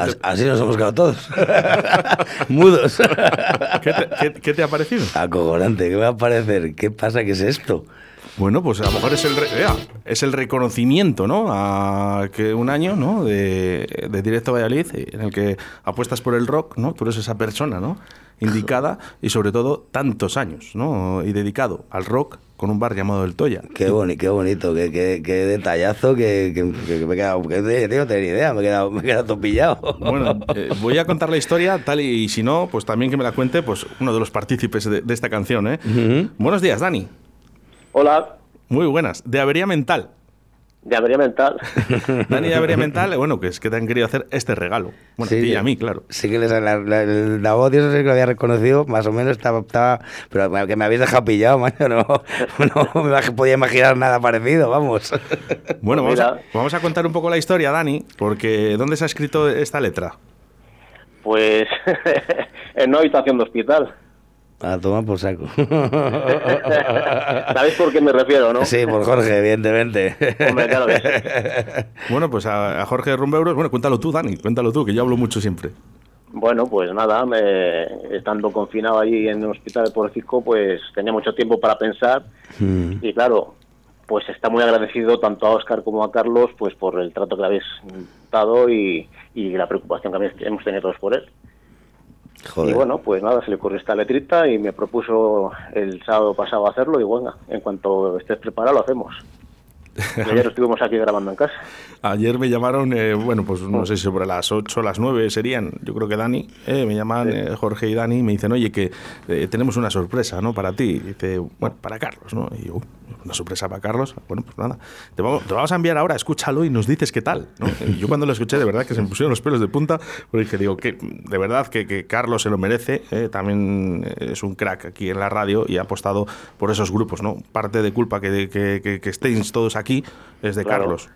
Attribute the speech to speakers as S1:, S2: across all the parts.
S1: te,
S2: Así nos hemos quedado todos. Mudos.
S3: qué te- qué- qué te ha parecido?
S2: Acojonante, ¿qué me va a parecer? ¿Qué pasa? ¿Qué es esto?
S3: Bueno, pues a lo mejor es el, re- es el reconocimiento, ¿no? A que un año, ¿no? De, de Directo Valladolid, en el que apuestas por el rock, ¿no? Tú eres esa persona, ¿no? Indicada y sobre todo tantos años, ¿no? Y dedicado al rock con un bar llamado El Toya.
S2: Qué, boni- qué bonito, qué, qué, qué detallazo que, que- que me he quedado. Que tío, no tenía ni idea, me he quedado, me he quedado todo pillado.
S3: Bueno, eh, voy a contar la historia tal y, y si no, pues también que me la cuente pues uno de los partícipes de, de esta canción, ¿eh? Buenos días, Dani.
S4: Hola,
S3: Muy buenas. De Avería Mental.
S4: De avería mental.
S3: Dani de Avería Mental, bueno, que es que te han querido hacer este regalo. Bueno, a ti y a mí, claro.
S2: Sí que les, la, la, la voz, yo no sé que lo había reconocido, más o menos estaba, estaba pero que me habéis dejado pillado, macho, no, no me podía imaginar nada parecido, vamos.
S3: Bueno, vamos a, vamos a contar un poco la historia, Dani, porque ¿dónde se ha escrito esta letra?
S4: Pues en una habitación de hospital.
S2: A tomar por saco.
S4: ¿Sabéis por qué me refiero, no?
S2: Sí, por Jorge, evidentemente.
S4: Hombre, claro que sí.
S3: Bueno, pues a, a Jorge Rumbeuros, bueno, cuéntalo tú, Dani, cuéntalo tú, que yo hablo mucho siempre.
S4: Bueno, pues nada, me- estando confinado allí en el hospital de Puerto Rico, pues tenía mucho tiempo para pensar
S2: Mm.
S4: y claro, pues está muy agradecido tanto a Oscar como a Carlos pues por el trato que le habéis dado y, y la preocupación que habéis- hemos tenido todos por él.
S2: Joder.
S4: Y bueno, pues nada, se le ocurrió esta letrita y me propuso el sábado pasado hacerlo y bueno, en cuanto estés preparado lo hacemos. Y ayer estuvimos aquí grabando en casa.
S3: Ayer me llamaron, eh, bueno, pues no sé si sobre las 8 o las 9 serían, yo creo que Dani, eh, me llaman
S4: Sí.
S3: eh, Jorge y Dani y me dicen, oye, que eh, tenemos una sorpresa, ¿no? Para ti. Y dice, bueno, para Carlos, ¿no? Y yo, "Uy, una sorpresa para Carlos. Bueno, pues nada, te vamos, te vamos a enviar ahora, escúchalo y nos dices qué tal, ¿no? Yo cuando lo escuché, de verdad que se me pusieron los pelos de punta, porque digo, que de verdad que, que Carlos se lo merece, eh, también es un crack aquí en la radio y ha apostado por esos grupos, ¿no? Parte de culpa que, que, que, que estéis todos aquí es de
S4: Claro.
S3: Carlos.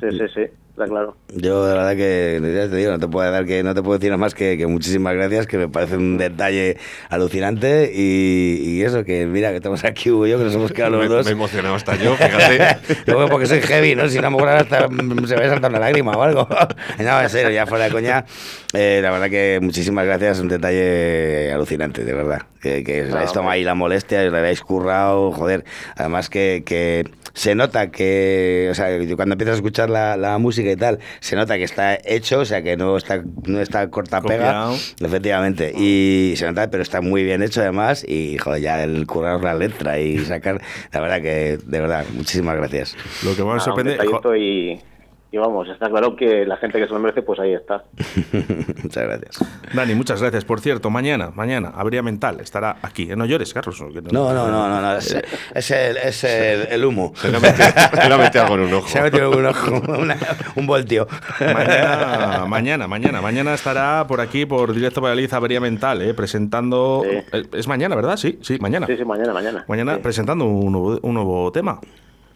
S4: Sí, sí, sí, está claro.
S2: Yo de verdad que ya te digo, no te puedo dar que no te puedo decir nada más que, que muchísimas gracias, que me parece un detalle alucinante y, y eso, que mira que estamos aquí Hugo y yo, que nos hemos quedado los
S5: Me,
S2: dos.
S5: me he emocionado hasta yo, fíjate.
S2: Yo porque soy heavy, ¿no? Si no, a lo mejor ahora hasta se me va a saltar una lágrima o algo. No, en serio, ya fuera de coña. eh, la verdad que muchísimas gracias, un detalle alucinante, de verdad. Que, que os habéis tomado ahí la molestia, os la habéis currado, joder. Además que, que se nota que, o sea, cuando empiezas a escuchar la, la música y tal, se nota que está hecho, o sea, que no está, no está corta pega.
S3: Copiado.
S2: Efectivamente. Y se nota, pero está muy bien hecho además. Y, joder, ya el currar la letra y sacar, la verdad que, de verdad, muchísimas gracias.
S3: Lo que más
S4: un
S3: sorprende...
S4: y, vamos, está claro que la gente que se lo merece, pues ahí está.
S2: Muchas gracias.
S3: Dani, muchas gracias. Por cierto, mañana, mañana, Habría Mental estará aquí. Eh, No llores, Carlos.
S2: No, no, no, no, no, es, es el, es el, el humo.
S5: Se le ha metido, metido algo en un ojo.
S2: Se ha metido un ojo, una- un voltio.
S3: Mañana, mañana, mañana, mañana estará por aquí, por Directo Valladolid, Avería Mental, eh, presentando...
S4: Sí.
S3: eh, Es mañana, ¿verdad? Sí, sí, mañana.
S4: Sí, sí, mañana, mañana.
S3: Mañana
S4: Sí,
S3: presentando un nuevo, un nuevo tema.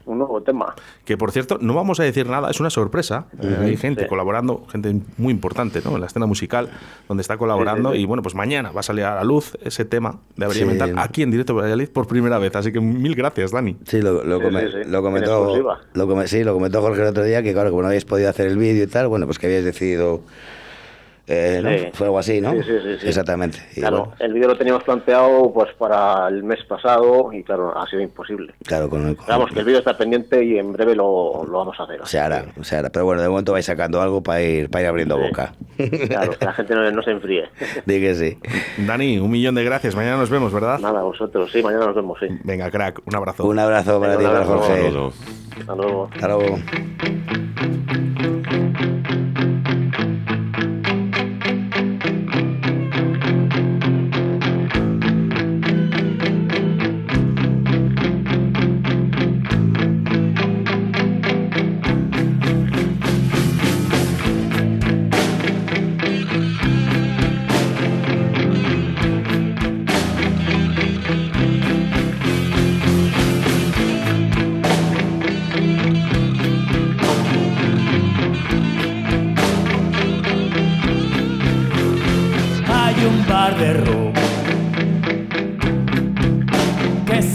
S4: Un nuevo tema.
S3: Que por cierto, no vamos a decir nada, es una sorpresa. Eh, hay gente
S4: Sí.
S3: colaborando, gente muy importante ¿no? en la escena musical, donde está colaborando.
S4: Sí, sí, sí.
S3: Y bueno, pues mañana va a salir a la luz ese tema de Avería
S2: Sí.
S3: Mental aquí en Directo Valladolid por primera vez. Así que mil gracias, Dani.
S2: Sí, lo, lo,
S4: Sí,
S2: come-
S4: sí, sí.
S2: lo
S4: En
S2: comentó. Lo come- sí, lo comentó Jorge el otro día, que claro, como no habéis podido hacer el vídeo y tal, bueno, pues que habíais decidido eh, ¿no?
S4: Sí.
S2: Fue algo así, ¿no?
S4: Sí, sí, sí, sí.
S2: Exactamente. Y
S4: Claro,
S2: bueno,
S4: el vídeo lo teníamos planteado pues para el mes pasado y claro, ha sido imposible.
S2: claro, con el... con-
S4: Vamos, que el vídeo está pendiente y en breve lo, lo vamos a hacer.
S2: Se hará, se hará. Pero bueno, de momento vais sacando algo para ir, para ir abriendo
S4: Sí.
S2: boca.
S4: Claro, que la gente no, no se enfríe.
S2: Di que sí.
S3: Dani, un millón de gracias. Mañana nos vemos, ¿verdad?
S4: Nada, vosotros, sí, mañana nos vemos, sí.
S3: Venga, crack, un abrazo.
S2: Un abrazo para ti,
S4: Venga,
S2: para. Jorge.
S4: Hasta luego.
S2: Hasta luego.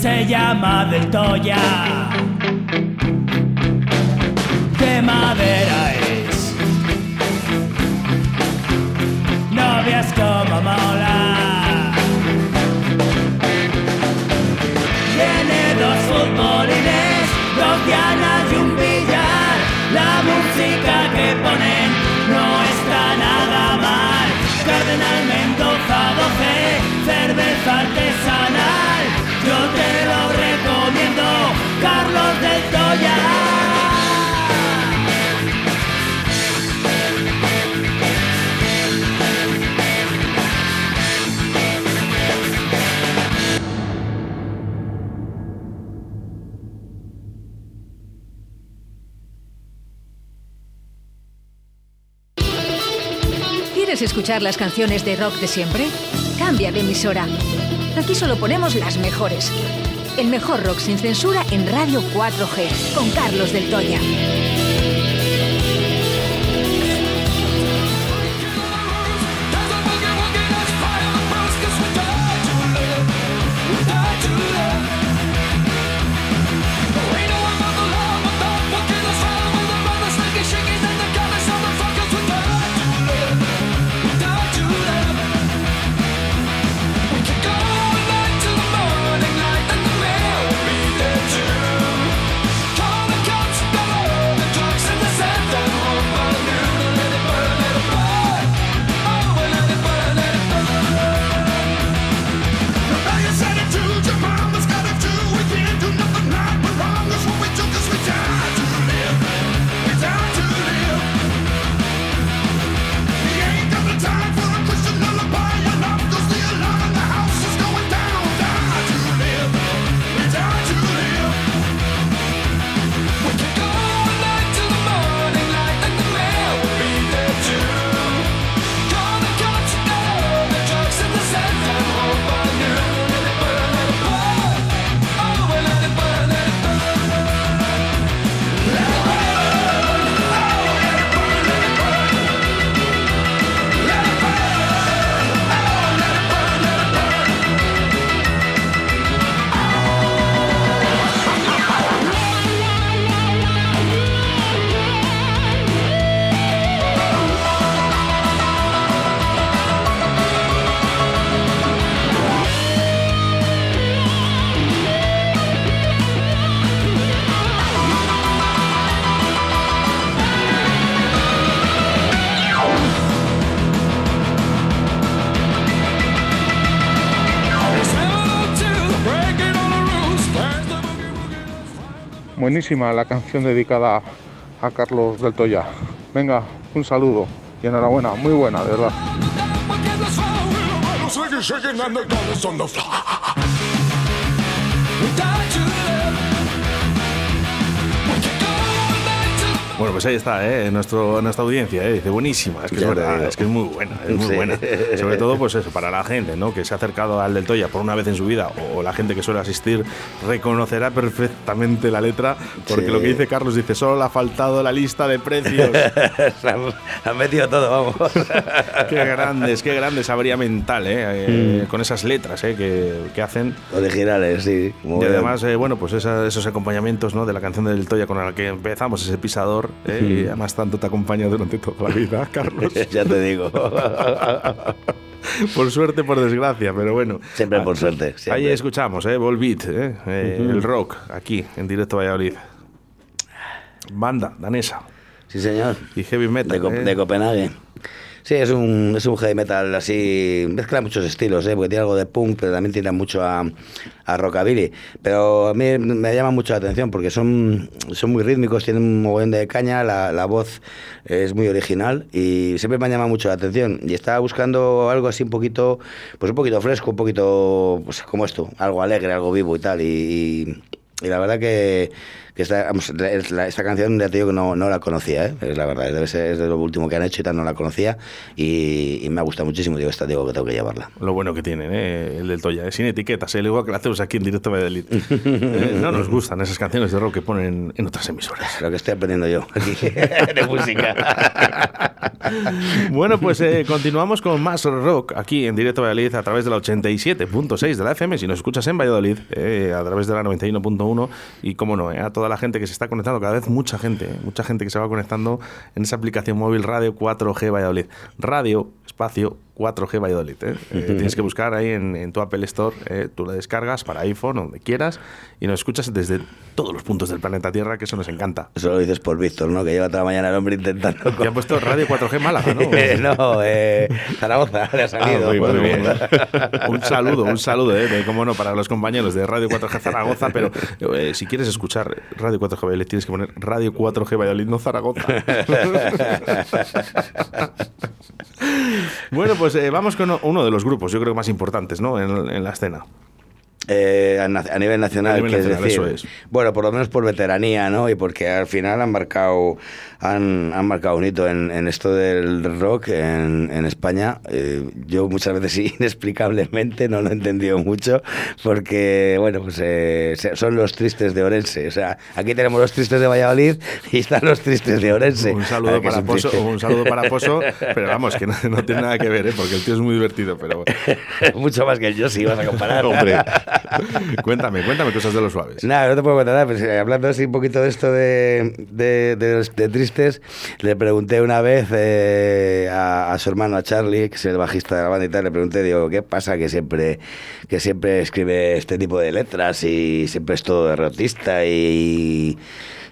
S1: Se llama Del Toya. De madera es. Novias como mola. Tiene dos futbolines, dos dianas y un billar. La música que ponen no está nada mal. Cardenal Mendoza 12, cerveza artesanal. Yo te lo recomiendo, Carlos del Toya.
S6: ¿Quieres escuchar las canciones de rock de siempre? Cambia de emisora. Aquí solo ponemos las mejores. El mejor rock sin censura en Radio 4G, con Carlos del Toya.
S7: Buenísima la canción dedicada a Carlos del Toya. Venga, un saludo y enhorabuena, muy buena, de verdad.
S3: Bueno, pues ahí está, ¿eh? Nuestro, nuestra audiencia, ¿eh? Dice, buenísima, es que es verdad, es que es muy buena, es muy
S2: Sí.
S3: buena. Sobre todo, pues eso, para la gente, ¿no? Que se ha acercado al del Toya por una vez en su vida, o la gente que suele asistir, reconocerá perfectamente la letra, porque
S2: Sí.
S3: lo que dice Carlos dice, solo le ha faltado la lista de precios.
S2: Han, metido todo, vamos.
S3: qué grandes, qué grandes sabría mental, ¿eh? Eh, Con esas letras, ¿eh? Que, que hacen.
S2: Originales, sí. Muy
S3: Y además, eh, bueno, pues esa- esos acompañamientos ¿no? de la canción del Toya con la que empezamos, ese pisador, mejor. ¿eh? Y además tanto te acompaña durante toda la vida, Carlos.
S2: ya te digo.
S3: por suerte, por desgracia, pero bueno.
S2: Siempre por suerte.
S3: Ahí escuchamos, ¿eh? Volbeat, ¿eh? Eh, el rock, aquí, en directo Valladolid. Banda danesa
S2: Sí, señor.
S3: y heavy metal.
S2: De, Co-
S3: ¿eh?
S2: de Copenhague. Sí, es un, es un heavy metal así, mezcla muchos estilos, ¿eh? porque tiene algo de punk, pero también tiene mucho a, a rockabilly. Pero a mí me llama mucho la atención porque son, son muy rítmicos, tienen un mogollón de caña, la, la voz es muy original y siempre me ha llamado mucho la atención. Y estaba buscando algo así un poquito, pues un poquito fresco, un poquito, pues como esto, algo alegre, algo vivo y tal. Y, y la verdad que, que esta, vamos, la- la- esta canción ya te digo que no, no la conocía, ¿eh? es la verdad, debe ser es de lo último que han hecho y tal, no la conocía y, y me ha gustado muchísimo. Digo, esta digo que tengo que llevarla.
S3: Lo bueno que tienen, ¿eh? el del Toya, ¿eh? sin etiquetas, ¿eh? igual que lo hacemos aquí en directo a Valladolid. Eh, no nos gustan esas canciones de rock que ponen en otras emisoras.
S2: Lo que estoy aprendiendo yo aquí de música.
S3: Bueno, pues eh, continuamos con más rock aquí en directo Valladolid a través de la 87.6 de la FM. Si nos escuchas en Valladolid, a través de la 91.1 y, como no, a toda la gente que se está conectando, cada vez mucha gente, eh, mucha gente que se va conectando en esa aplicación móvil Radio 4G Valladolid. Radio, espacio, 4G Valladolid. eh. Eh, tienes que buscar ahí en, en tu Apple Store, eh, tú la descargas para iPhone, donde quieras, y nos escuchas desde todos los puntos del planeta Tierra, que eso nos encanta.
S2: Eso lo dices por Víctor, ¿no? Que lleva toda la mañana el hombre intentando...
S3: Te han puesto Radio 4G Málaga, ¿no?
S2: no, eh, Zaragoza le ha salido.
S5: Ah, muy
S3: Bueno,
S5: bien.
S3: un saludo, un saludo, ¿eh? de, cómo no, para los compañeros de Radio 4G Zaragoza, pero eh, si quieres escuchar Radio 4G Valladolid, tienes que poner Radio 4G Valladolid, no Zaragoza. bueno, pues eh, vamos con uno de los grupos, yo creo más importantes, ¿no? En, en la escena.
S2: Eh, a, nivel nacional,
S3: A nivel
S2: quieres
S3: nacional,
S2: decir.
S3: eso es.
S2: Bueno, por lo menos por veteranía, ¿no? Y porque al final han marcado, han, han marcado un hito en, en esto del rock en, en España. Eh, yo muchas veces inexplicablemente no lo he entendido mucho, porque, bueno, pues eh, son los tristes de Orense. O sea, aquí tenemos los tristes de Valladolid y están los tristes de Orense.
S3: Un saludo,
S2: que
S3: para Pozo, un saludo para Pozo, pero vamos, que no, no tiene nada que ver, ¿eh? porque el tío es muy divertido, pero
S2: Mucho más que el yo, si vas a comparar.
S5: Hombre,
S3: cuéntame, cuéntame cosas de los suaves.
S2: Nada, no te puedo contar nada, pero sí, hablando así un poquito de esto de, de, de de tristes, le pregunté una vez eh, a, a su hermano, a Charlie, que es el bajista de la banda y tal, le pregunté, digo, ¿qué pasa que siempre, que siempre escribe este tipo de letras y siempre es todo derrotista y...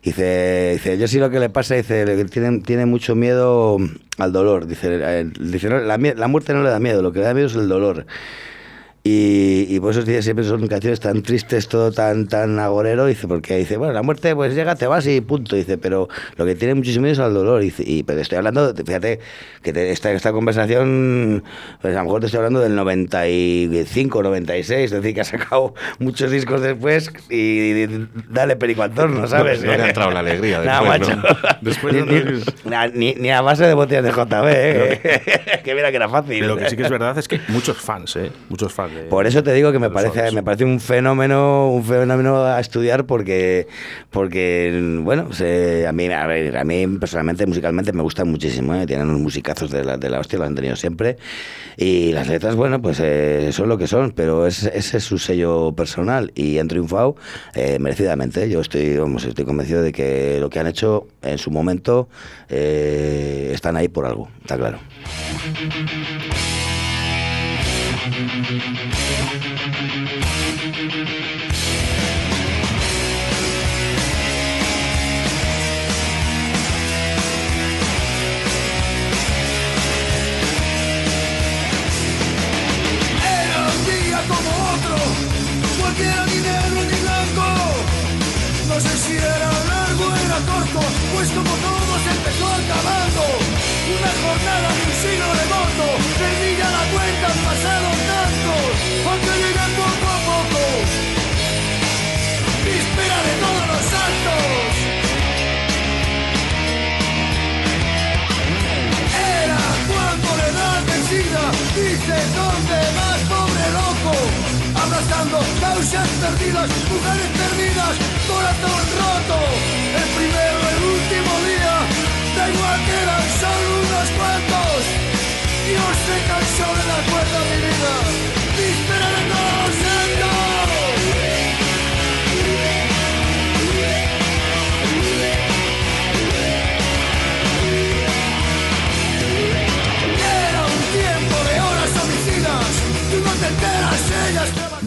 S2: Dice, dice, yo sí lo que le pasa, dice, tiene, tiene mucho miedo al dolor. Dice, eh, dice "No, la, la muerte no le da miedo, lo que le da miedo es el dolor. Y, y por eso dice, siempre son canciones tan tristes, todo tan tan agorero, dice, porque dice, bueno, la muerte pues llega, te vas y punto, dice, pero lo que tiene muchísimo miedo es al dolor, dice, y pero estoy hablando, fíjate, que te- esta, esta conversación, pues a lo mejor te estoy hablando del 95, 96, es decir, que ha sacado muchos discos después y, dale perico al torno, ¿sabes?
S5: No le ha entrado la alegría después,
S2: macho.
S5: ¿no?
S3: Después
S2: ni,
S3: no
S2: ni- ni- a base de botellas de JB, ¿eh? que mira que era fácil.
S3: Lo que sí que es verdad es que muchos fans, ¿eh? Muchos fans. De-
S2: Por eso te digo que me parece, me parece un fenómeno, un fenómeno a estudiar porque, porque bueno, se- a mí, a ver, a mí personalmente musicalmente me gustan muchísimo, ¿eh? tienen unos musicazos de la, de la hostia, lo han tenido siempre y las letras, bueno, pues eh, son lo que son, pero es- ese es su sello personal y han triunfado eh, merecidamente. Yo estoy, vamos, estoy convencido de que lo que han hecho en su momento están ahí por algo, está claro.
S1: Era como otro, cualquiera ni negro ni blanco. No sé si era largo pues como todo se empezó acabando. Una jornada de un siglo de ya la cuenta, han pasado tantos, aunque llegan poco a poco. Víspera de todos los santos. Era cuando le dan vencida, dice donde más pobre loco. Abrazando causas perdidas, mujeres perdidas, corazón roto. El primero, el último día, da igual que eran solo unos cuantos. Dios se cansó de la cuerda mi vida, víspera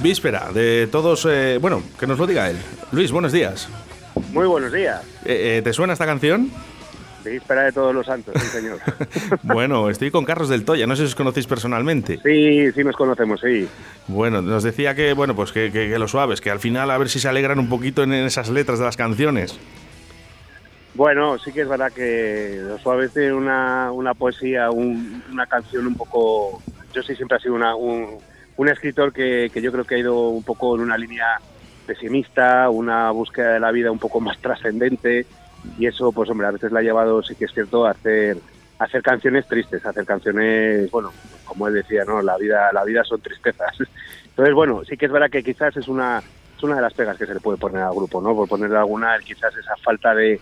S3: víspera de todos. eh, bueno, que nos lo diga él. Luis, buenos días.
S8: Muy buenos días.
S3: Eh, eh, ¿Te suena esta canción?
S8: Víspera de todos los santos, sí, señor.
S3: bueno, estoy con Carlos del Toya, no sé si os conocéis personalmente.
S8: Sí, sí nos conocemos, sí.
S3: Bueno, nos decía que, bueno, pues que, que, que lo suaves, que al final a ver si se alegran un poquito en esas letras de las canciones.
S8: Bueno, sí que es verdad que Los Suaves tiene una, una poesía, un- una canción un poco... Yo sí siempre he sido una- un, un escritor que, yo creo que ha ido un poco en una línea pesimista, una búsqueda de la vida un poco más trascendente y eso, pues hombre, a veces la ha llevado, sí que es cierto, a hacer, hacer canciones tristes, a hacer canciones, bueno, como él decía, ¿no? La vida, la vida son tristezas. Entonces, bueno, sí que es verdad que quizás es una, es una de las pegas que se le puede poner al grupo, ¿no? Por ponerle alguna, quizás esa falta de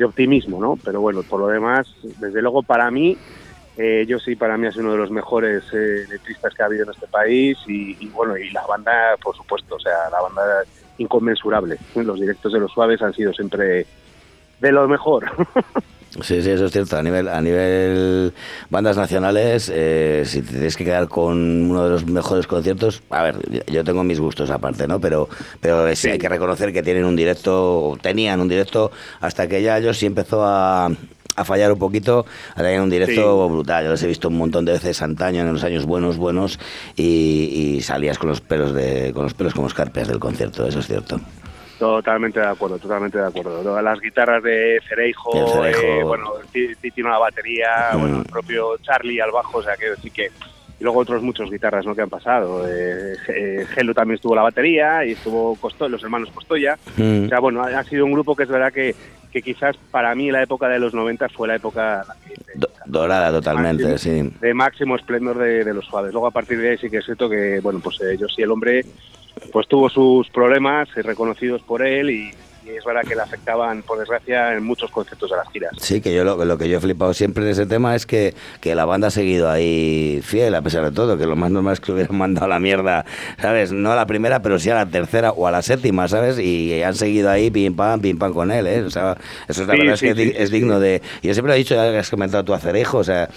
S8: optimismo, ¿no? Pero bueno, por lo demás, desde luego para mí, eh, yo sí, para mí es uno de los mejores eh, letristas que ha habido en este país y, y, bueno, y la banda, por supuesto, o sea, la banda inconmensurable. Los directos de los suaves han sido siempre de lo mejor.
S2: Sí, sí, eso es cierto. A nivel, a nivel bandas nacionales, eh, si te tienes que quedar con uno de los mejores conciertos, a ver, yo- tengo mis gustos aparte, ¿no? Pero, pero es- hay que reconocer que tienen un directo, tenían un directo, hasta que ya ellos sí empezó a, a fallar un poquito, ahora hay un directo brutal. Yo los he visto un montón de veces antaño, en los años buenos, buenos, y, y salías con los pelos de, con los pelos como escarpias del concierto, eso es cierto.
S8: Totalmente de acuerdo, totalmente de acuerdo. Las guitarras de Cereijo,
S2: Cereijo.
S8: eh, bueno, Ti- Titi la batería,
S2: Mm.
S8: bueno, el propio Charlie al bajo, o sea, quiero decir que... Y luego otros muchos guitarras ¿no? que han pasado. Eh, eh, Gelo también estuvo la batería y estuvo Costo- los hermanos Costoya.
S2: Mm.
S8: O sea, bueno, ha ha sido un grupo que es verdad que, que quizás para mí la época de los 90 fue la época
S2: Do- dorada totalmente,
S8: máximo-
S2: sí.
S8: de máximo esplendor de, de los suaves. Luego a partir de ahí sí que es cierto que, bueno, pues eh, yo sí el hombre pues tuvo sus problemas eh, reconocidos por él y, y es verdad que le afectaban, por desgracia, en muchos conceptos de las giras.
S2: Sí, que yo lo, lo que yo he flipado siempre en ese tema es que, que la banda ha seguido ahí fiel a pesar de todo, que lo más normal es que hubieran mandado a la mierda, ¿sabes? No a la primera, pero sí a la tercera o a la séptima, ¿sabes? Y han seguido ahí pim pam, pim pam con él, ¿eh? O sea, eso es la
S8: Sí,
S2: verdad
S8: sí,
S2: es que
S8: sí,
S2: es, digno de... Yo siempre lo he dicho, ya que has comentado tú a Cerejo, o sea,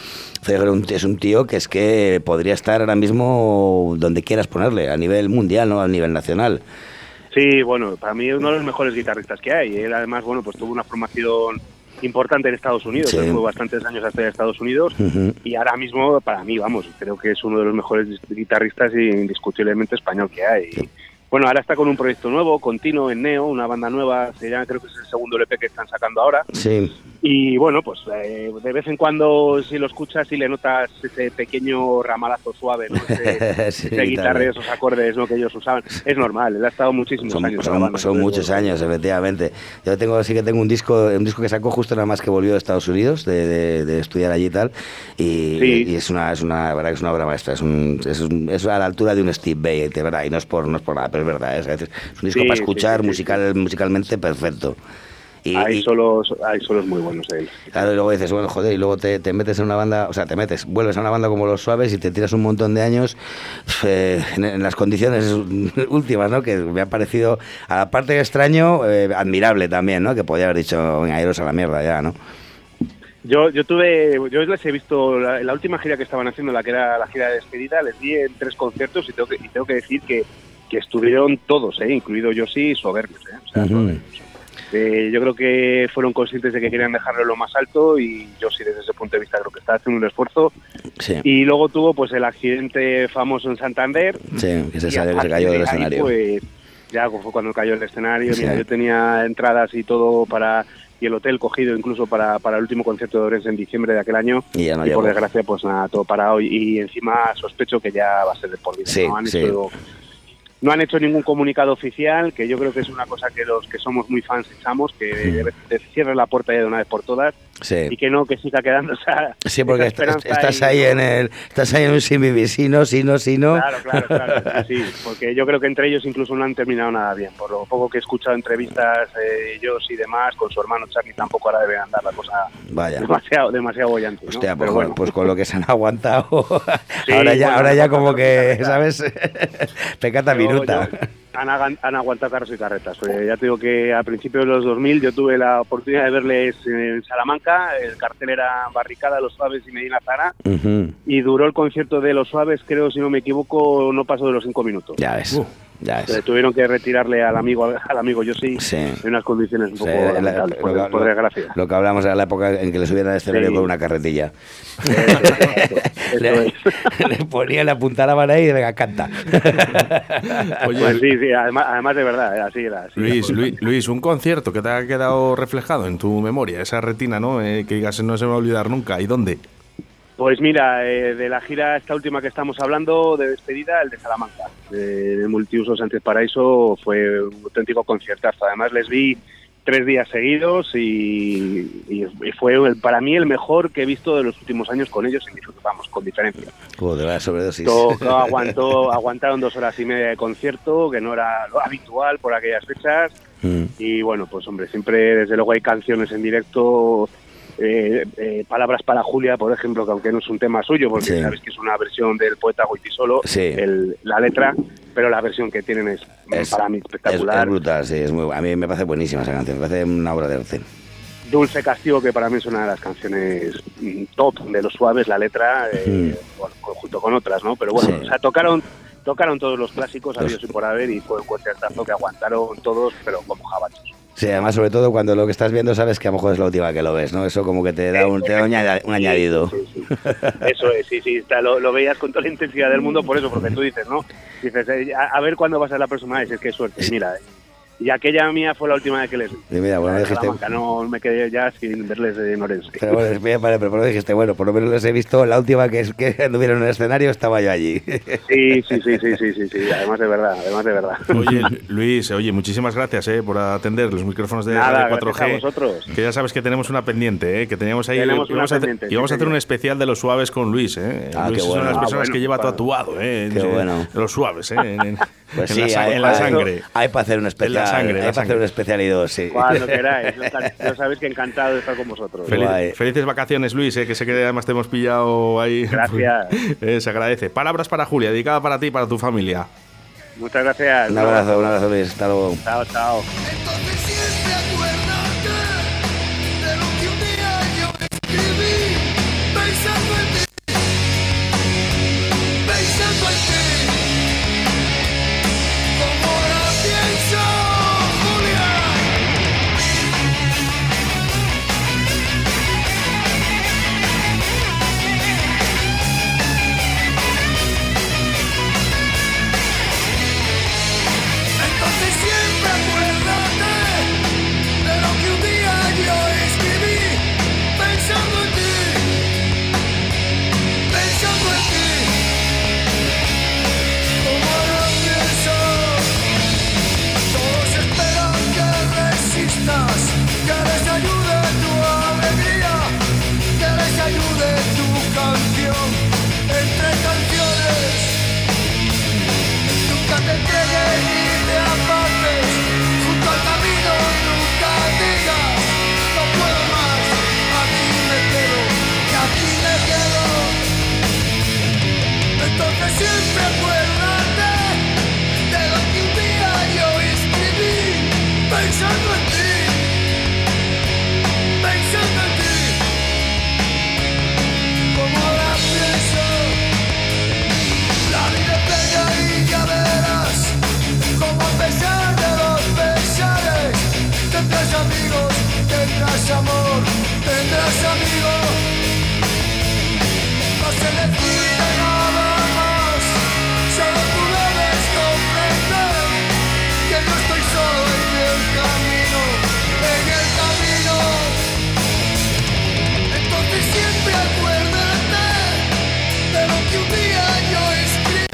S2: Cerejo es un tío que es que podría estar ahora mismo donde quieras ponerle, a nivel mundial, no a nivel nacional.
S8: Sí, bueno, para mí es uno de los mejores guitarristas que hay. Él además, bueno, pues tuvo una formación importante en Estados Unidos,
S2: Sí.
S8: fue bastantes años hasta Estados Unidos y ahora mismo para mí, vamos, creo que es uno de los mejores guitarristas y indiscutiblemente español que hay. Bueno, ahora está con un proyecto nuevo, continuo en Neo, una banda nueva, se llama, creo que es el segundo LP que están sacando ahora.
S2: Sí.
S8: Y bueno, pues eh, de vez en cuando si lo escuchas y le notas ese pequeño ramalazo suave, ¿no? ese,
S2: Sí,
S8: ese guitarra, esos acordes ¿no? que ellos usaban, es normal, él ha estado muchísimos
S2: Son,
S8: años.
S2: son-
S8: banda,
S2: son
S8: entonces,
S2: muchos
S8: bueno,
S2: años, efectivamente. Yo tengo, sí que tengo un disco, un disco que sacó justo nada más que volvió de Estados Unidos, de, de- de estudiar allí y tal, y,
S8: Sí.
S2: y es una, es una, verdad que es una obra maestra, es, un, es, un- es a la altura de un Steve Bay, de verdad, y no es por, no es por nada, pero es verdad, es, es un disco
S8: Sí,
S2: para escuchar
S8: sí,
S2: musical, musicalmente perfecto. Y,
S8: hay,
S2: y-
S8: solos, hay solos muy buenos de él.
S2: Claro, y luego dices, bueno, joder, y luego te, te metes en una banda, o sea, te metes, vuelves a una banda como Los Suaves y te tiras un montón de años eh, en, en las condiciones últimas, ¿no? Que me ha parecido, a la parte de extraño, eh, admirable también, ¿no? Que podía haber dicho, venga, iros a la mierda ya, ¿no?
S8: Yo, yo tuve, yo les he visto la, la última gira que estaban haciendo, la que era la gira de despedida, les di en tres conciertos y tengo que, y tengo que decir que, que estuvieron todos, ¿eh? incluido yo sí, soberbios. ¿eh? O sea. Eh, yo creo que fueron conscientes de que querían dejarlo lo más alto y yo sí desde ese punto de vista creo que está haciendo un esfuerzo.
S2: Sí,
S8: Y luego tuvo pues el accidente famoso en Santander.
S2: sí, que se que se cayó
S8: de
S2: del escenario.
S8: Pues, ya fue cuando cayó el escenario.
S2: Sí.
S8: Mira, yo tenía entradas y todo para y el hotel cogido incluso para, para el último concierto de Orense en diciembre de aquel año.
S2: Y ya no
S8: y por desgracia pues nada, todo parado y, y encima sospecho que ya va a ser de por vida.
S2: Sí,
S8: ¿no? Han
S2: sí.
S8: hecho- no han hecho ningún comunicado oficial, que yo creo que es una cosa que los que somos muy fans echamos, que de cierre la puerta ya de una vez por todas
S2: Sí.
S8: y que no, que siga quedando esa,
S2: Sí, porque
S8: esa
S2: estás ahí en el, estás ahí en un sin vivir, sí, no, sí, no, sí, no.
S8: Claro, claro, claro, sí, sí, porque yo creo que entre ellos incluso no han terminado nada bien. Por lo poco que he escuchado entrevistas, eh, ellos y demás, con su hermano Charlie tampoco ahora debe andar la cosa
S2: Vaya.
S8: demasiado, demasiado bollante. ¿no?
S2: Hostia, pues,
S8: Pero
S2: bueno, pues con lo que se han aguantado,
S8: Sí,
S2: ahora ya,
S8: bueno,
S2: ahora ya como que. ¿sabes? Pecata minuta.
S8: yo- han, han aguantado carros y carretas. Eh, ya te digo que a principios de los 2000 yo tuve la oportunidad de verles en Salamanca, el cartel era Barricada, Los Suaves y Medina Zara, y duró el concierto de Los Suaves, creo, si no me equivoco, no pasó de los cinco minutos.
S2: Ya ves.
S3: Uh.
S2: Ya
S8: Eh, tuvieron que retirarle al amigo al amigo yo sí,
S2: Sí.
S8: en unas condiciones un
S2: Sí,
S8: poco
S2: la- lo,
S8: por, desgracia.
S2: lo que hablamos era la época en que le subían al escenario
S8: Sí.
S2: con una carretilla.
S8: Eso
S2: le,
S8: es.
S2: le ponía, le apuntalaban ahí y venga, canta.
S3: Oye,
S8: Pues sí, sí, además, además de verdad, eh, así era. así
S3: Luis,
S8: era.
S3: Luis, Luis, un concierto que te ha quedado reflejado en tu memoria, esa retina, ¿no? Eh, que digas, no se me va a olvidar nunca. ¿Y dónde?
S8: Pues mira, eh, de la gira esta última que estamos hablando de despedida, el de Salamanca, eh, de Multiuso Sánchez Paraíso, fue un auténtico conciertazo. Además les vi tres días seguidos y, y- y fue el- para mí el mejor que he visto de los últimos años con ellos, y vamos, con diferencia.
S2: Joder, la sobredosis.
S8: To- to- aguantó, aguantaron dos horas y media de concierto, que no era lo habitual por aquellas fechas.
S2: Mm.
S8: Y bueno, pues hombre, siempre desde luego hay canciones en directo, eh, eh, Palabras para Julia, por ejemplo, que aunque no es un tema suyo, porque
S2: Sí.
S8: sabes que es una versión del poeta Goitisolo,
S2: Sí.
S8: el- la letra, pero la versión que tienen es,
S2: Es-
S8: para mí
S2: Es,
S8: espectacular.
S2: es brutal, sí. Es muy, a mí me parece buenísima esa canción. Me parece una obra de arte.
S8: Dulce Castigo, que para mí es una de las canciones mm, top de los suaves, la letra, eh,
S2: Mm.
S8: bueno, con- junto con otras, ¿no? Pero bueno,
S2: Sí.
S8: o sea, tocaron tocaron todos los clásicos, habidos y por haber, y fue un concertazo que aguantaron todos, pero como jabachos.
S2: Sí, además, sobre todo cuando lo que estás viendo sabes que a lo mejor es la última que lo ves, ¿no? Eso como que te da un, te da un, aña- un añadido.
S8: Sí, sí, sí. Eso es, sí, sí, está, lo, lo veías con toda la intensidad del mundo, por eso, porque tú dices, ¿no? Dices, eh, a, a ver cuándo va a ser la próxima vez, es que suerte, mira. Y aquella mía fue la última vez que les vi.
S2: Y mira, bueno,
S8: En
S2: dijiste,
S8: no me quedé ya sin verles en Orense.
S2: pero bueno, mira, vale, pero por lo dijiste, bueno, por lo menos les he visto la última que, es, que anduvieron en el escenario, estaba yo allí.
S8: Sí, sí, sí, sí, sí, sí, sí, además de verdad, además de verdad.
S3: Oye, Luis, oye, muchísimas gracias eh, por atender los micrófonos de
S8: Nada,
S3: Radio
S8: gracias
S3: 4G.
S8: a vosotros.
S3: Que ya sabes que tenemos una pendiente, eh, que teníamos ahí.
S8: Tenemos una
S3: íbamos a, hacer-
S8: pendiente, sí,
S3: íbamos a hacer un especial de los suaves con Luis. Eh.
S2: Ah,
S3: Luis
S2: qué
S3: es una de las
S2: bueno.
S3: personas
S8: Ah,
S3: que
S8: bueno,
S3: lleva
S8: claro.
S3: tatuado, eh,
S2: Qué bueno.
S3: de los suaves, eh,
S2: Pues
S3: en
S2: sí,
S3: la,
S2: hay,
S3: en la
S2: hay-
S3: sangre.
S2: Hay para hacer un especial.
S3: En la sangre,
S2: hay
S3: la
S2: para hacer un especial y dos, sí.
S8: Cuando queráis, ya sabéis que encantado de estar con vosotros.
S3: Feliz- felices vacaciones, Luis, eh, que sé que además te hemos pillado ahí.
S8: Gracias.
S3: Eh, se agradece. Palabras para Julia, dedicada para ti y para tu familia.
S8: Muchas gracias.
S2: Un abrazo, un abrazo, Luis. Hasta luego.
S8: Chao, chao.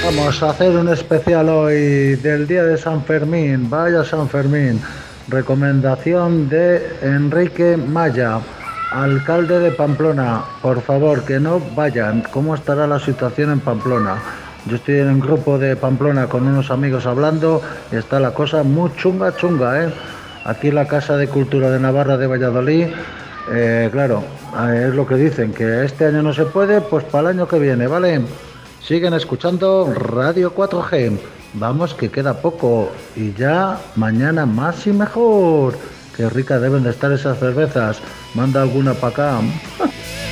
S9: Vamos a hacer un especial hoy del día de San Fermín. Vaya San Fermín. Recomendación de Enrique Maya, alcalde de Pamplona. Por favor, que no vayan. ¿Cómo estará la situación en Pamplona? Yo estoy en un grupo de Pamplona con unos amigos hablando y está la cosa muy chunga, chunga, ¿eh? Aquí en la Casa de Cultura de Navarra de Valladolid, eh, claro, eh, es lo que dicen, que este año no se puede, pues para el año que viene, ¿vale? Siguen escuchando Radio 4G. Vamos que queda poco y ya mañana más y mejor. Qué ricas deben de estar esas cervezas. Manda alguna para acá.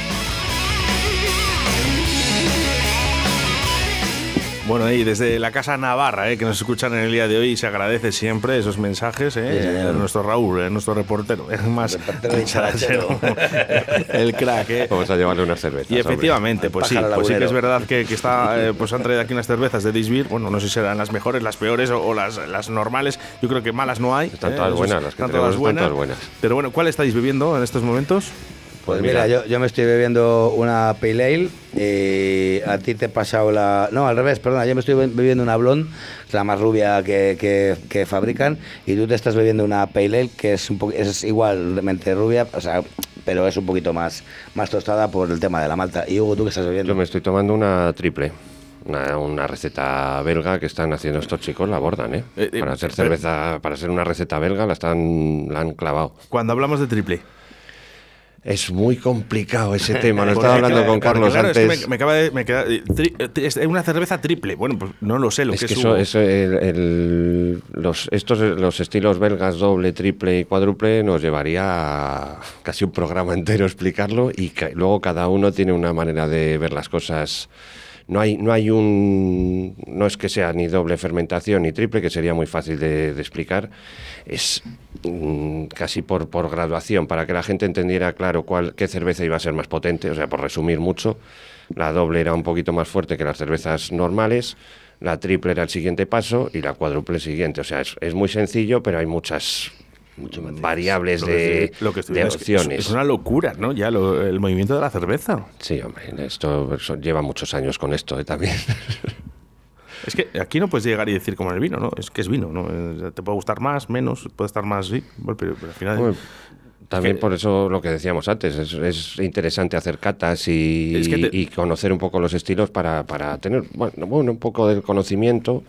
S3: Bueno, y desde la Casa Navarra, eh, que nos escuchan en el día de hoy, se agradece siempre esos mensajes. Eh,
S2: Sí,
S3: nuestro Raúl, eh, nuestro reportero, es más
S2: Reportero
S3: el crack. eh.
S5: Vamos a llevarle unas cervezas.
S3: Y efectivamente, pues sí, pues sí que es verdad que, que está, eh, pues han traído aquí unas cervezas de Disbir. Bueno, no sé si serán las mejores, las peores o, o las, las normales. Yo creo que malas no hay.
S5: Están
S3: eh,
S5: todas buenas, las que
S3: están
S5: tenemos
S3: todas
S5: están todas buenas.
S3: Pero bueno, ¿cuál estáis bebiendo en estos momentos?
S2: Pues mira, yo, yo me estoy bebiendo una Pale Ale y a ti te he pasado la... No, al revés, perdona, yo me estoy be- bebiendo una Blonde, la más rubia que, que- que fabrican, y tú te estás bebiendo una Pale Ale que es, un po- es igualmente rubia, o sea, pero es un poquito más, más tostada por el tema de la malta. Y Hugo, ¿tú qué estás bebiendo?
S5: Yo me estoy tomando una triple. Una, una receta belga que están haciendo estos chicos, la abordan, ¿eh?
S3: Eh, eh,
S5: para hacer
S3: pero-
S5: cerveza, para ser una receta belga, la están, la han clavado.
S3: Cuando hablamos de triple.
S5: Es muy complicado ese tema. Lo estaba hablando
S3: claro,
S5: con Carlos
S3: claro, es que
S5: antes.
S3: me, me acaba de. me queda- tri- eh, es una cerveza triple. Bueno, pues no lo sé lo
S5: es
S3: que
S5: que
S3: es.
S5: eso, eso, el- el- los, estos, los estilos belgas doble, triple y cuádruple nos llevaría a casi un programa entero explicarlo y ca- luego cada uno tiene una manera de ver las cosas. No hay, no hay un. No es que sea ni doble fermentación ni triple, que sería muy fácil de, explicar. Es mm, casi por, por graduación, para que la gente entendiera claro cuál, qué cerveza iba a ser más potente. O sea, por resumir mucho, la doble era un poquito más fuerte que las cervezas normales. La triple era el siguiente paso y la cuádruple siguiente. O sea, es muy sencillo, pero hay muchas variables
S3: Lo que
S5: de,
S3: lo que
S5: de
S3: es es-
S5: opciones.
S3: Es, una locura, ¿no? Ya lo- el movimiento de la cerveza.
S5: Sí, hombre, esto eso lleva muchos años con esto eh, también.
S3: Es que aquí no puedes llegar y decir como en el vino, ¿no? Es que es vino, ¿no? Eh, Te puede gustar más, menos, puede estar más, sí, pero, pero al final.
S5: Bueno, También
S3: que-
S5: por eso lo que decíamos antes, es, es interesante hacer catas y,
S3: Es que te-
S5: y conocer un poco los estilos para, para tener bueno, bueno, un poco del conocimiento.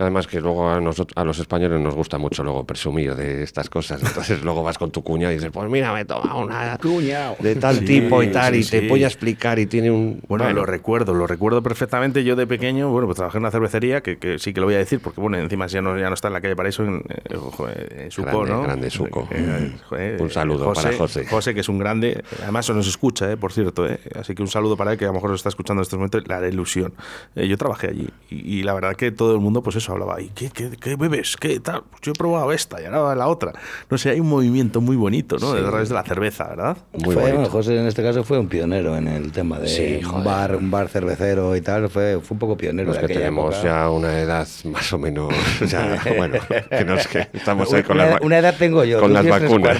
S5: Además que luego a, nosotros, a los españoles nos gusta mucho luego presumir de estas cosas. Entonces luego vas con tu cuñado y dices, pues mira, me he tomado una
S2: Cuñao.
S5: de tal
S3: Sí,
S5: tipo y tal
S3: sí,
S5: y te
S3: sí.
S5: voy a explicar y tiene un...
S3: Bueno, lo recuerdo, lo recuerdo perfectamente. Yo de pequeño, bueno, pues trabajé en una cervecería, que, que sí que lo voy a decir, porque bueno, encima ya no, ya no está en la calle Paraíso, en, eh, joder, en Suco,
S5: Grande,
S3: ¿no?
S5: grande Suco.
S3: Eh, joder,
S5: Un saludo para José.
S3: José, que es un grande, además nos escucha, eh, por cierto, eh, así que un saludo para él, que a lo mejor nos está escuchando en estos momentos, le haré ilusión. Eh, yo trabajé allí y, y la verdad que todo el mundo, pues eso, hablaba, ¿y qué, qué, qué bebes? ¿Qué tal? Pues yo he probado esta y ahora la otra. No sé, hay un movimiento muy bonito, ¿no?
S5: Sí.
S3: A través de la cerveza, ¿verdad?
S5: Muy
S2: Fue- bueno, José en este caso fue un pionero en el tema de
S5: Sí,
S2: un bar, un bar cervecero y tal, fue, fue un poco pionero.
S5: Los
S2: de
S5: que tenemos
S2: época.
S5: ya una edad más o menos, ya, bueno, que no es que estamos ahí con
S2: una,
S5: las
S2: una edad tengo yo.
S5: con las vacunas.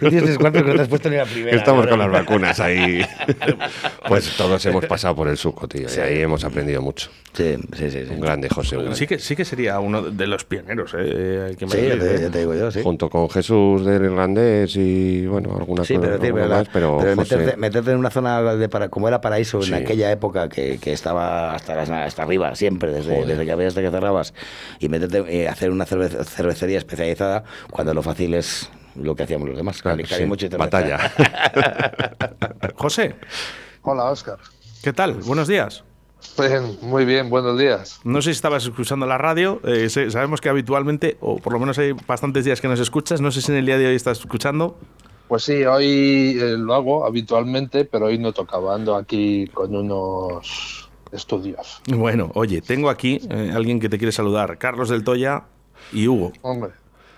S2: Tú tienes tres cuartos que no te has puesto ni la primera.
S5: Estamos con las vacunas ahí. Pues todos hemos pasado por el suco, tío, y ahí hemos aprendido mucho.
S2: Sí, sí, sí. sí.
S5: Un grande José.
S3: Sí que, sí que sería uno de los pioneros, ¿eh?
S2: Sí, te,
S3: ¿eh?
S2: ya te digo yo, sí.
S5: Junto con Jesús del Irlandés y, bueno, alguna
S2: Sí, pero, tío,
S5: alguna
S2: pero,
S5: más, pero,
S2: pero
S5: José-
S2: meterte, meterte en una zona de para, como era Paraíso
S5: Sí.
S2: en aquella época que, que estaba hasta, las- hasta arriba, siempre, desde,
S5: Joder.
S2: desde que abrías hasta que cerrabas, y meterte eh, hacer una cerve- cervecería especializada cuando lo fácil es lo que hacíamos los demás,
S5: Claro,
S2: cali-
S5: sí, batalla.
S3: José,
S7: Hola, Oscar.
S3: ¿qué tal? Buenos días.
S7: Bien, muy bien, buenos días.
S3: No sé si estabas escuchando la radio. eh, sabemos que habitualmente, o por lo menos hay bastantes días que nos escuchas. No sé si en el día de hoy estás escuchando.
S7: Pues sí, hoy eh, lo hago habitualmente, pero hoy no tocaba. Ando aquí con unos estudios.
S3: Bueno, oye, tengo aquí eh, alguien que te quiere saludar. Carlos del Toya y Hugo.
S7: Hombre.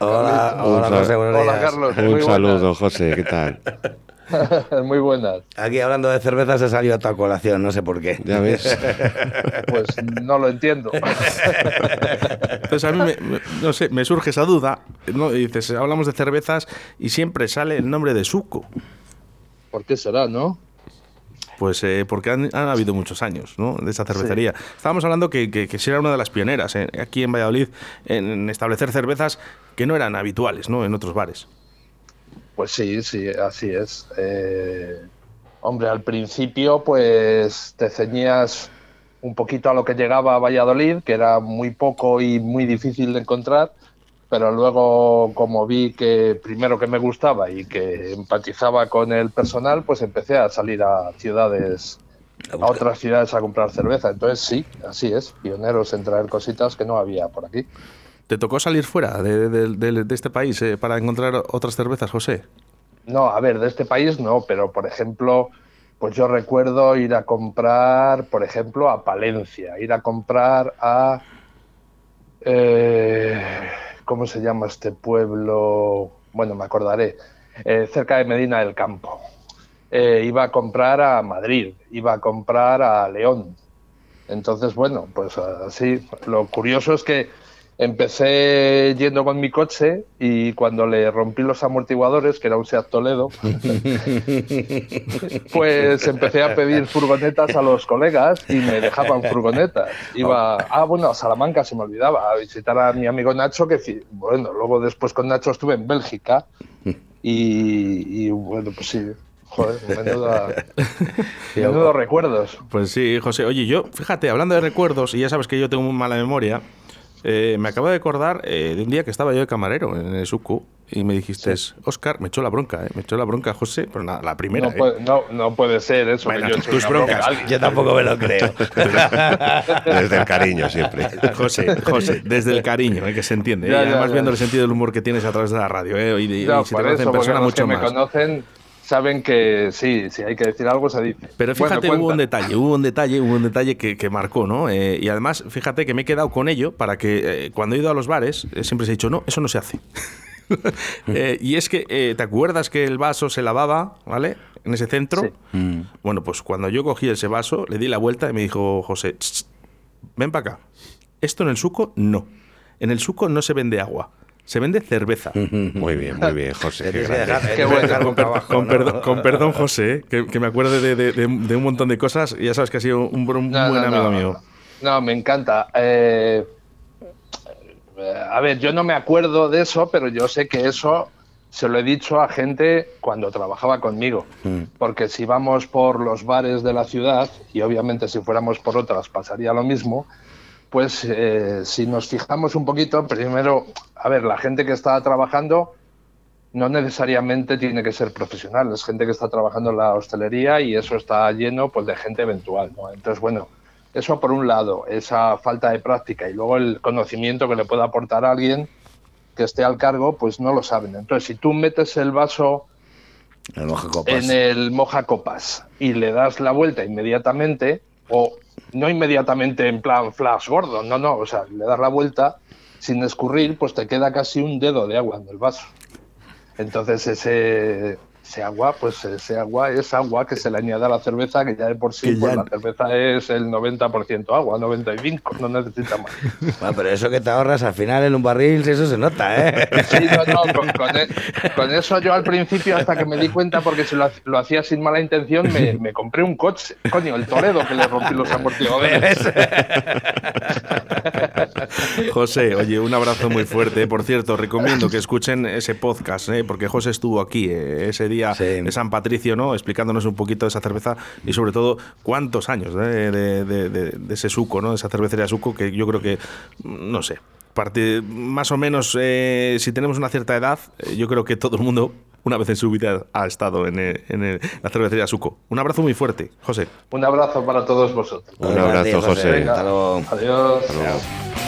S2: Hola, hola, José, buenos
S7: Hola. Carlos.
S5: Un saludo, José, ¿qué tal?
S7: muy buenas.
S2: Aquí hablando de cervezas ha salido a tu colación, no sé por qué.
S5: Ya ves.
S7: Pues no lo entiendo.
S3: Entonces a mí, me, me- no sé, me surge esa duda. ¿no? Y dices, hablamos de cervezas y siempre sale el nombre de Suco.
S7: ¿Por qué será, no?
S3: Pues eh, porque han, han habido muchos años ¿no? de esa cervecería. Estábamos hablando que, que, era una de las pioneras eh, aquí en Valladolid en, en establecer cervezas que no eran habituales ¿no? en otros bares.
S7: Pues sí, sí, así es. Eh, hombre, al principio pues te ceñías un poquito a lo que llegaba a Valladolid, que era muy poco y muy difícil de encontrar, pero luego como vi que primero que me gustaba y que empatizaba con el personal, pues empecé a salir a ciudades a otras ciudades a comprar cerveza. Entonces sí, así es, pioneros en traer cositas que no había por aquí.
S3: ¿Te tocó salir fuera de, de- de- de este país eh, para encontrar otras cervezas, José?
S7: No, a ver, de este país no, pero por ejemplo, pues yo recuerdo ir a comprar, por ejemplo, a Palencia, ir a comprar a... eh, ¿Cómo se llama este pueblo? Bueno, me acordaré. eh, cerca de Medina del Campo. Eh, iba a comprar a Madrid, iba a comprar a León. Entonces, bueno, pues así. Lo curioso es que empecé yendo con mi coche y cuando le rompí los amortiguadores, que era un Seat Toledo, pues empecé a pedir furgonetas a los colegas y me dejaban furgonetas. Iba, ah, bueno, a Salamanca se me olvidaba, a visitar a mi amigo Nacho, que bueno, luego después con Nacho estuve en Bélgica y, y, bueno, pues sí, joder, menuda, menudos recuerdos.
S3: Pues sí, José. Oye, yo, fíjate, hablando de recuerdos, y ya sabes que yo tengo muy mala memoria, eh, me acabo de acordar eh, de un día que estaba yo de camarero en el Suco y me dijiste, Oscar, me echó la bronca, eh, me echó la bronca, José, pero nada, la primera.
S7: No
S3: eh.
S7: puede, no, no puede ser eso.
S3: Bueno,
S7: que yo eche
S3: tus
S7: bronca
S3: broncas.
S2: Yo tampoco me lo creo.
S5: Desde el cariño siempre.
S3: José, José, desde el cariño, eh, que se entiende.
S7: Ya,
S3: además
S7: ya.
S3: viendo el sentido del humor que tienes a través de la radio, eh, y, y-
S7: No,
S3: y si te
S7: eso,
S3: en persona mucho
S7: que me
S3: más.
S7: conocen saben que sí, si hay que decir algo se dice.
S3: Pero
S7: Bueno,
S3: fíjate, hubo un detalle, hubo un detalle, hubo un detalle que, que marcó, ¿no? Eh, y además, fíjate que me he quedado con ello para que eh, cuando he ido a los bares eh, siempre se ha dicho, no, eso no se hace. Eh, y es que, eh, ¿te acuerdas que el vaso se lavaba, ¿vale? En ese centro.
S7: Sí.
S3: Bueno, pues cuando yo cogí ese vaso, le di la vuelta y me dijo José, "Ch, ch, ven para acá. Esto en el suco, no. En el suco no se vende agua, se vende cerveza.
S5: Muy bien, muy bien, José. qué
S7: Qué bueno,
S3: Con,
S2: boca
S3: per-
S2: abajo,
S3: con
S2: ¿no?
S3: perdón, con perdón, José, eh, que, que me acuerde de, de- de- de un montón de cosas. Ya sabes que ha sido un, buen- un
S7: No,
S3: buen
S7: no,
S3: amigo
S7: no,
S3: mío.
S7: No, me encanta. Eh, a ver, yo no me acuerdo de eso, pero yo sé que eso se lo he dicho a gente cuando trabajaba conmigo. Porque si vamos por los bares de la ciudad, y obviamente si fuéramos por otras pasaría lo mismo, pues eh, si nos fijamos un poquito, primero, a ver, la gente que está trabajando no necesariamente tiene que ser profesional, es gente que está trabajando en la hostelería y eso está lleno pues, de gente eventual. ¿no? Entonces, bueno, eso por un lado, esa falta de práctica y luego el conocimiento que le pueda aportar a alguien que esté al cargo, pues no lo saben. Entonces, si tú metes el vaso
S2: El moja copas.
S7: en el moja copas y le das la vuelta inmediatamente, o no inmediatamente en plan flash gordo, no, no, o sea, le das la vuelta sin escurrir, pues te queda casi un dedo de agua en el vaso. Entonces ese, ese agua, pues ese agua es agua que se le añade a la cerveza, que ya de por sí, pues
S3: ya-
S7: la cerveza es el 90% agua, 95%, no necesita más.
S2: Bueno, pero eso que te ahorras al final en un barril, eso se nota, ¿eh?
S7: Sí, no, no, con, con e- con eso yo al principio, hasta que me di cuenta, porque se lo, lo hacía sin mala intención, me, me compré un coche, coño, el Toledo, que le rompí los amortiguadores.
S3: José, oye, un abrazo muy fuerte. Por cierto, recomiendo que escuchen ese podcast, ¿eh? porque José estuvo aquí eh, ese día
S2: Sí.
S3: de San Patricio, ¿no? Explicándonos un poquito de esa cerveza y sobre todo cuántos años ¿eh? de, de- de- de ese suco, ¿no? De esa cervecería suco que yo creo que, no sé, parte, más o menos, eh, si tenemos una cierta edad, eh, yo creo que todo el mundo una vez en su vida ha estado en, en la cervecería suco. Un abrazo muy fuerte, José.
S7: Un abrazo para todos vosotros.
S5: Un abrazo, José.
S7: Venga,
S2: Hasta luego.
S7: Adiós.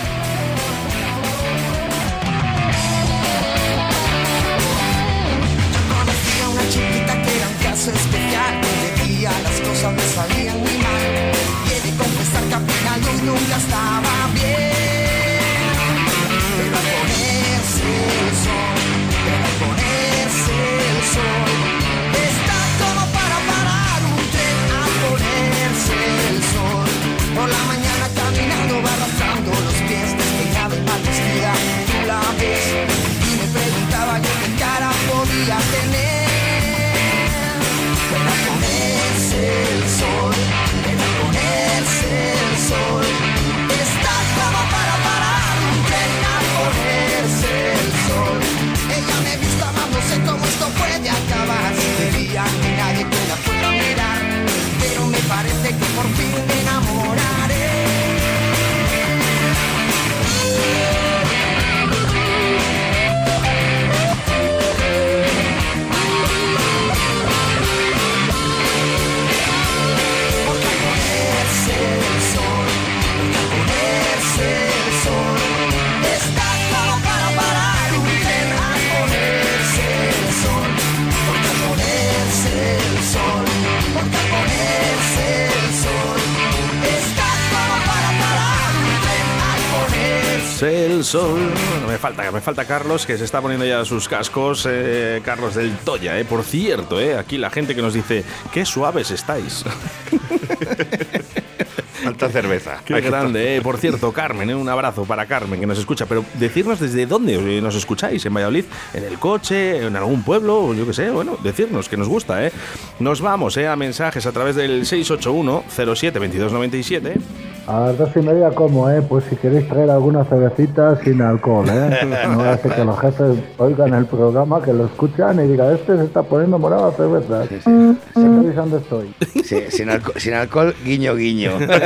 S10: Sol.
S3: Bueno, me falta, me falta Carlos, que se está poniendo ya sus cascos. eh, Carlos del Toya, eh. Por cierto, eh, aquí la gente que nos dice, qué suaves estáis.
S5: Falta cerveza.
S3: Qué grande, eh. Por cierto, Carmen, eh, un abrazo para Carmen que nos escucha. Pero decirnos desde dónde eh, nos escucháis, en Valladolid, en el coche, en algún pueblo, yo qué sé, bueno, decirnos que nos gusta, ¿eh? Nos vamos, ¿eh? A mensajes a través del 681 07 2297.
S9: A las dos y media como, ¿eh? Pues si queréis traer alguna cervecita sin alcohol, ¿eh? No ser que los jefes oigan el programa, que lo escuchan y digan, este se está poniendo morado a cerveza.
S2: Sí, sí.
S9: Ya sabéis dónde estoy.
S2: Sí, sin, alco- sin alcohol, guiño, guiño.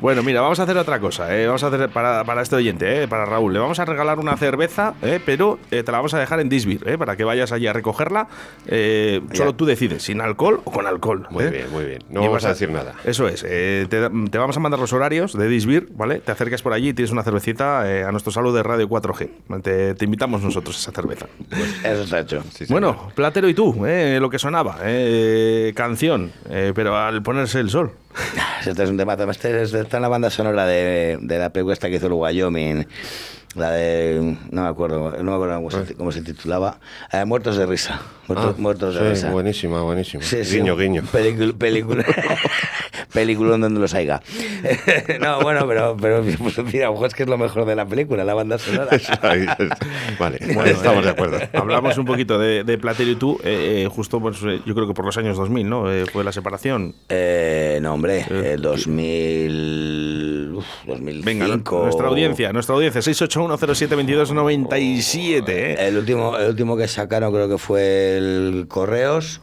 S3: Bueno, mira, vamos a hacer otra cosa. ¿eh? Vamos a hacer para, para este oyente, ¿eh? para Raúl. Le vamos a regalar una cerveza, ¿eh? pero eh, te la vamos a dejar en Disbir, ¿eh? para que vayas allí a recogerla. Eh, solo tú decides, sin alcohol o con alcohol.
S5: Muy bien, muy bien. No vamos
S3: vas
S5: a decir nada.
S3: Eso es. te, te vamos a mandar los horarios de Disbir, ¿vale? Te acercas por allí y tienes una cervecita a nuestro salud de Radio 4G. Te, te invitamos nosotros a esa cerveza.
S2: Eso está hecho.
S5: Sí, señor.
S3: Bueno, Platero y tú, ¿eh? lo que sonaba, ¿eh? canción, pero al ponerse el sol.
S2: Este es un tema. Este es- está en la banda sonora de, de la película esta que hizo el Wyoming. La de. No me acuerdo, no me acuerdo cómo se, cómo se titulaba. Eh, Muertos de risa. Muertos,
S5: Ah,
S2: Muertos de
S5: sí,
S2: risa.
S5: buenísima, buenísima.
S2: Sí, sí,
S5: guiño,
S2: un
S5: guiño.
S2: Película, película, película donde los haya. no, bueno, pero, pero pues, mira, a lo mejor es que es lo mejor de la película, la banda sonora.
S5: Ahí, vale, estamos de acuerdo.
S3: Hablamos un poquito de, de Platero y tú, eh, eh, justo pues, eh, yo creo que por los años 2000, ¿no? Eh, fue la separación.
S2: Eh, no, hombre, eh, 2000. uf, 2005.
S3: Venga, nuestra audiencia, nuestra audiencia, 681072297. ¿eh?
S2: El último, el último que sacaron creo que fue el Correos.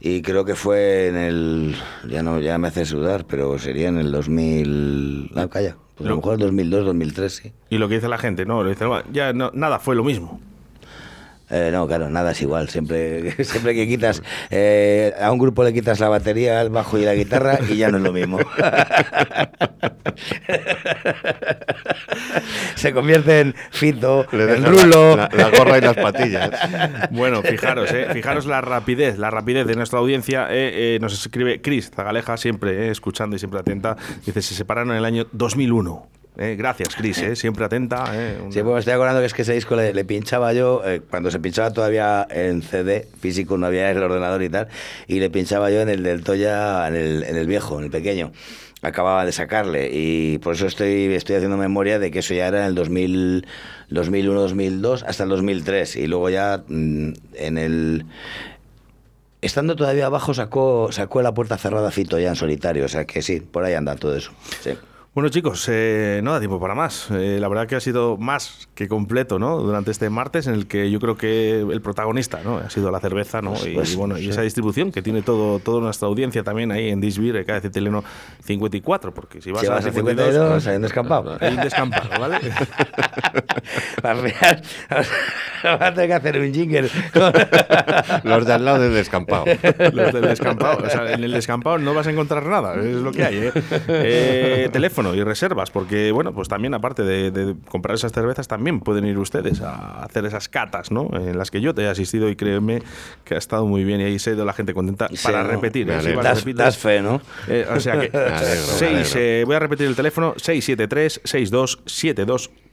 S2: Y creo que fue en el. Ya no, ya me hace sudar, pero sería en el 2000. No, calla. Pues a lo mejor 2002, 2003, sí.
S3: Y lo que dice la gente, ¿no? Dice, "Bueno, ya no, nada, fue lo mismo.
S2: Eh, no, claro, nada es igual. Siempre, siempre que quitas. eh, a un grupo le quitas la batería, el bajo y la guitarra y ya no es lo mismo. Se convierte en Fito, en Rulo.
S5: La, la- la gorra y las patillas.
S3: Bueno, fijaros, ¿eh? fijaros la rapidez, la rapidez de nuestra audiencia. eh, eh, nos escribe Cris Zagaleja, siempre eh, escuchando y siempre atenta. Dice, se separaron en el año 2001. Eh, gracias, Cris, eh, siempre atenta. eh,
S2: Sí, pues me estoy acordando que es que ese disco le, pinchaba yo, eh, cuando se pinchaba todavía en CD físico, no había el ordenador y tal, y le pinchaba yo en el del Toya, en el, en el viejo, en el pequeño. Acababa de sacarle y por eso estoy, estoy haciendo memoria de que eso ya era en el 2000, 2001, 2002, hasta el 2003. Y luego ya mm, en el... Estando todavía abajo sacó, sacó la puerta cerrada Fito ya en solitario, o sea que sí, por ahí anda todo eso. Sí.
S3: Bueno, chicos, eh, no da tiempo para más. Eh, la verdad que ha sido más que completo, ¿no? Durante este martes, en el que yo creo que el protagonista, ¿no? Ha sido la cerveza, ¿no? y,
S2: pues,
S3: bueno, y esa distribución que tiene todo, toda nuestra audiencia también ahí en Disbir, KDC Teleno 54, porque si vas
S2: Si
S3: a
S2: vas a
S3: 52,
S2: 52, hay un descampado.
S3: hay un descampado, ¿vale?
S2: Vamos a tener que hacer un jingle.
S5: Los de al lado del descampado.
S3: Los del descampado. O sea, en el descampado no vas a encontrar nada, es lo que hay. ¿eh? Eh, teléfono y reservas, porque, bueno, pues también aparte de, de comprar esas cervezas, también pueden ir ustedes a hacer esas catas, ¿no? En las que yo te he asistido y créeme que ha estado muy bien y ahí se ha ido la gente contenta
S2: Sí,
S3: para
S2: ¿no?
S3: repetir. ¿eh? Y
S2: Das, das fe, ¿no?
S3: eh, o sea que
S5: alegro,
S3: seis,
S5: alegro.
S3: eh, voy a repetir el teléfono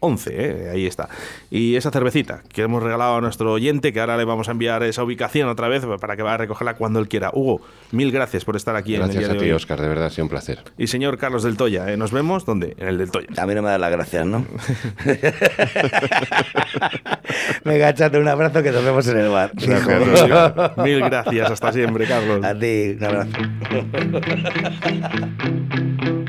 S3: 673-627211, eh, ahí está. Y esa cervecita que hemos regalado a nuestro oyente, que ahora le vamos a enviar esa ubicación otra vez para que vaya a recogerla cuando él quiera. Hugo, mil gracias por estar aquí en el
S5: Gracias
S3: día
S5: a
S3: de
S5: ti,
S3: hoy.
S5: Oscar, de verdad, ha sido un placer.
S3: Y señor Carlos del Toya, eh, nos vemos ¿dónde? En el del Toya.
S2: A mí no me da las gracias, ¿no? Venga, échate un abrazo que nos vemos en el bar.
S5: Gracias.
S3: Mil gracias, hasta siempre, Carlos.
S2: A ti, un abrazo.